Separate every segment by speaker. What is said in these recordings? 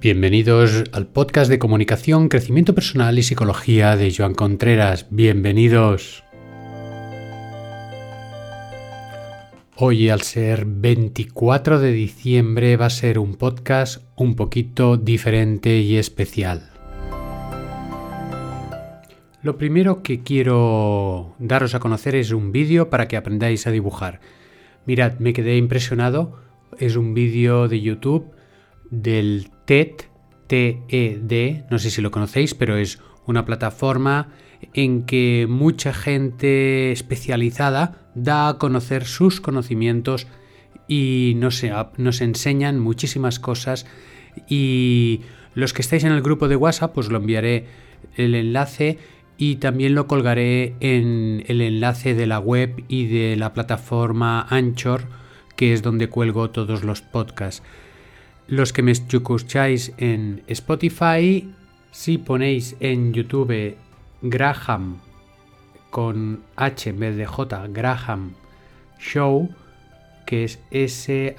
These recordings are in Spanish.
Speaker 1: Bienvenidos al podcast de comunicación, crecimiento personal y psicología de Joan Contreras. Bienvenidos. Hoy al ser 24 de diciembre va a ser un podcast un poquito diferente y especial. Lo primero que quiero daros a conocer es un vídeo para que aprendáis a dibujar. Mirad, me quedé impresionado. Es un vídeo de YouTube del TED, no sé si lo conocéis, pero es una plataforma en que mucha gente especializada da a conocer sus conocimientos y nos, nos enseñan muchísimas cosas y los que estáis en el grupo de WhatsApp pues lo enviaré el enlace y también lo colgaré en el enlace de la web y de la plataforma Anchor que es donde cuelgo todos los podcasts. Los que me escucháis en Spotify, si ponéis en YouTube Graham con H en vez de J, Graham Show, que es S-H-A-W,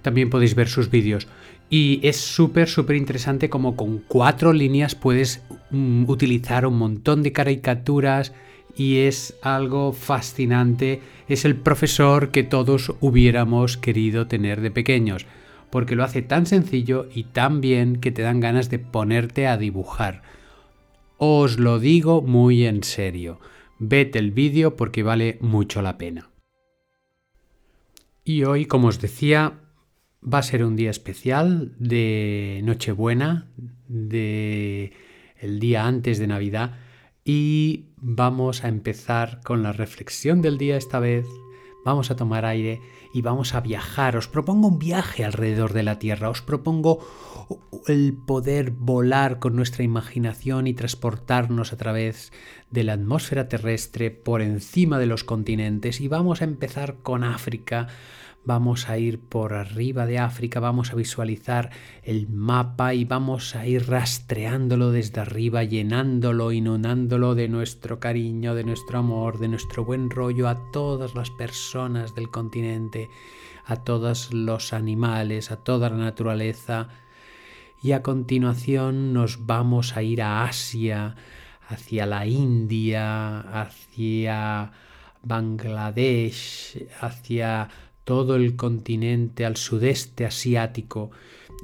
Speaker 1: también podéis ver sus vídeos. Y es súper, súper interesante como con cuatro líneas puedes mm, utilizar un montón de caricaturas y es algo fascinante. Es el profesor que todos hubiéramos querido tener de pequeños, porque lo hace tan sencillo y tan bien que te dan ganas de ponerte a dibujar. Os lo digo muy en serio. Vete el vídeo porque vale mucho la pena. Y hoy, como os decía, va a ser un día especial de Nochebuena, de el día antes de Navidad y vamos a empezar con la reflexión del día esta vez. Vamos a tomar aire y vamos a viajar. Os propongo un viaje alrededor de la Tierra. Os propongo el poder volar con nuestra imaginación y transportarnos a través de la atmósfera terrestre por encima de los continentes. Y vamos a empezar con África vamos a ir por arriba de África, vamos a visualizar el mapa y vamos a ir rastreándolo desde arriba, llenándolo, inundándolo de nuestro cariño, de nuestro amor, de nuestro buen rollo a todas las personas del continente, a todos los animales, a toda la naturaleza. Y a continuación nos vamos a ir a Asia, hacia la India, hacia Bangladesh, hacia todo el continente al sudeste asiático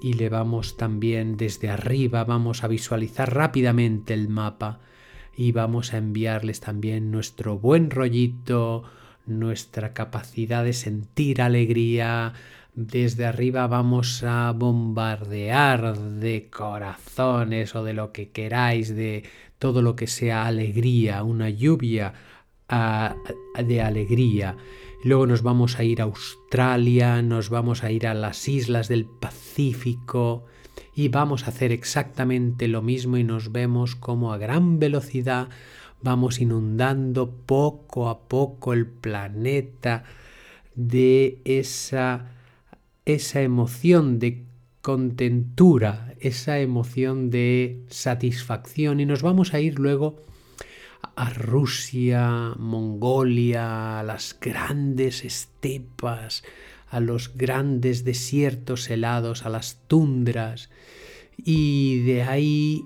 Speaker 1: y le vamos también desde arriba, vamos a visualizar rápidamente el mapa y vamos a enviarles también nuestro buen rollito, nuestra capacidad de sentir alegría. Desde arriba vamos a bombardear de corazones o de lo que queráis, de todo lo que sea alegría, una lluvia ah, de alegría Luego nos vamos a ir a Australia, nos vamos a ir a las islas del Pacífico y vamos a hacer exactamente lo mismo y nos vemos como a gran velocidad. Vamos inundando poco a poco el planeta de esa, esa emoción de contentura, esa emoción de satisfacción y nos vamos a ir luego a Rusia, Mongolia, a las grandes estepas, a los grandes desiertos helados, a las tundras. Y de ahí,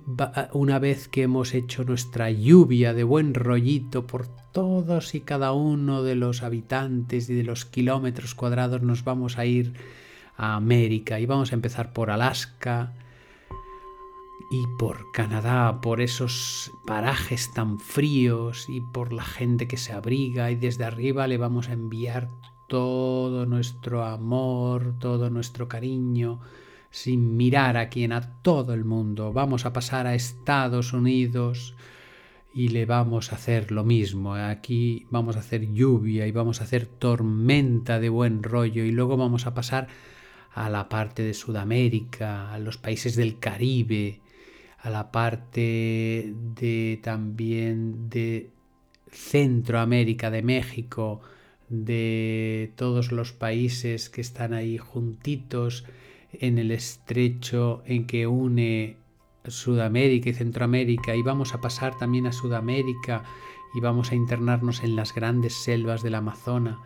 Speaker 1: una vez que hemos hecho nuestra lluvia de buen rollito por todos y cada uno de los habitantes y de los kilómetros cuadrados, nos vamos a ir a América y vamos a empezar por Alaska, y por Canadá, por esos parajes tan fríos y por la gente que se abriga y desde arriba le vamos a enviar todo nuestro amor, todo nuestro cariño, sin mirar a quien, a todo el mundo. Vamos a pasar a Estados Unidos y le vamos a hacer lo mismo. Aquí vamos a hacer lluvia y vamos a hacer tormenta de buen rollo y luego vamos a pasar a la parte de Sudamérica, a los países del Caribe, a la parte de también de Centroamérica, de México, de todos los países que están ahí juntitos en el estrecho en que une Sudamérica y Centroamérica. Y vamos a pasar también a Sudamérica y vamos a internarnos en las grandes selvas del Amazonas.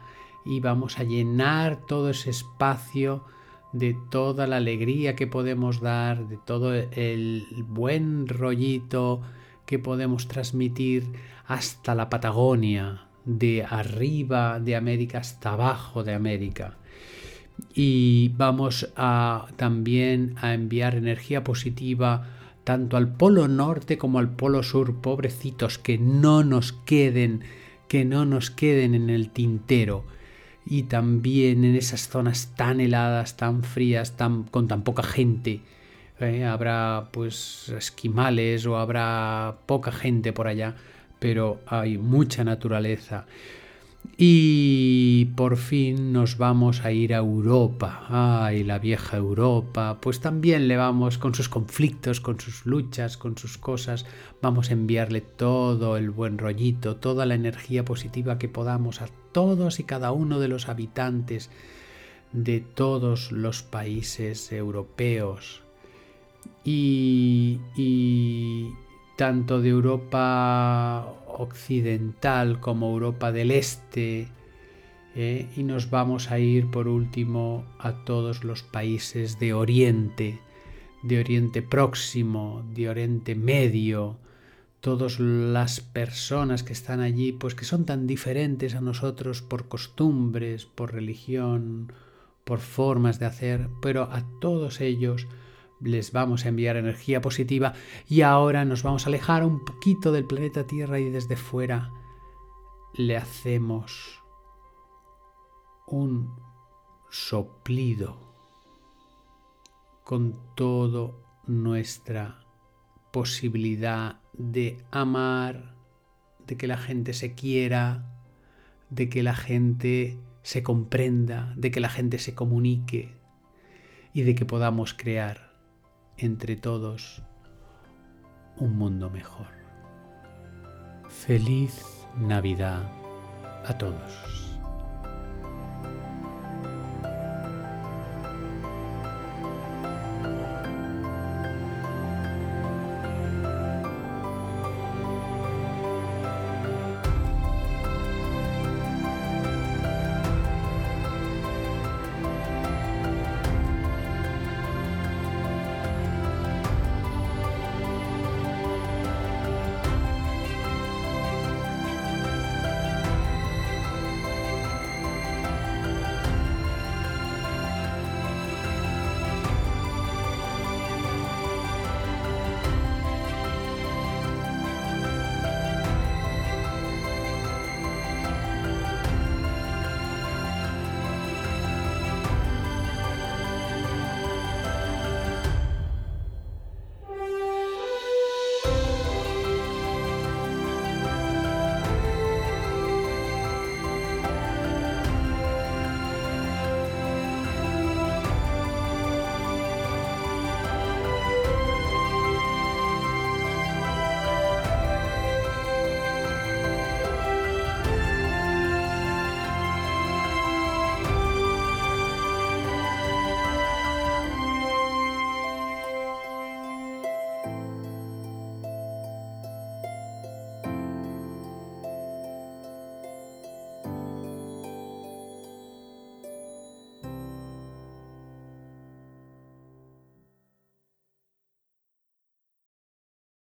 Speaker 1: Y vamos a llenar todo ese espacio de toda la alegría que podemos dar, de todo el buen rollito que podemos transmitir hasta la Patagonia, de arriba de América hasta abajo de América. Y vamos a también a enviar energía positiva tanto al polo norte como al polo sur, pobrecitos, que no nos queden, que no nos queden en el tintero. Y también en esas zonas tan heladas, tan frías, tan, con tan poca gente. ¿eh? Habrá pues esquimales o habrá poca gente por allá, pero hay mucha naturaleza. Y por fin nos vamos a ir a Europa. Ay, la vieja Europa. Pues también le vamos con sus conflictos, con sus luchas, con sus cosas. Vamos a enviarle todo el buen rollito, toda la energía positiva que podamos a todos y cada uno de los habitantes de todos los países europeos. Y, y tanto de Europa occidental como Europa del Este, ¿eh? y nos vamos a ir por último a todos los países de Oriente, de Oriente Próximo, de Oriente Medio, todas las personas que están allí, pues que son tan diferentes a nosotros por costumbres, por religión, por formas de hacer, pero a todos ellos les vamos a enviar energía positiva y ahora nos vamos a alejar un poquito del planeta Tierra y desde fuera le hacemos un soplido con toda nuestra posibilidad de amar, de que la gente se quiera, de que la gente se comprenda, de que la gente se comunique y de que podamos crear entre todos un mundo mejor. Feliz Navidad a todos.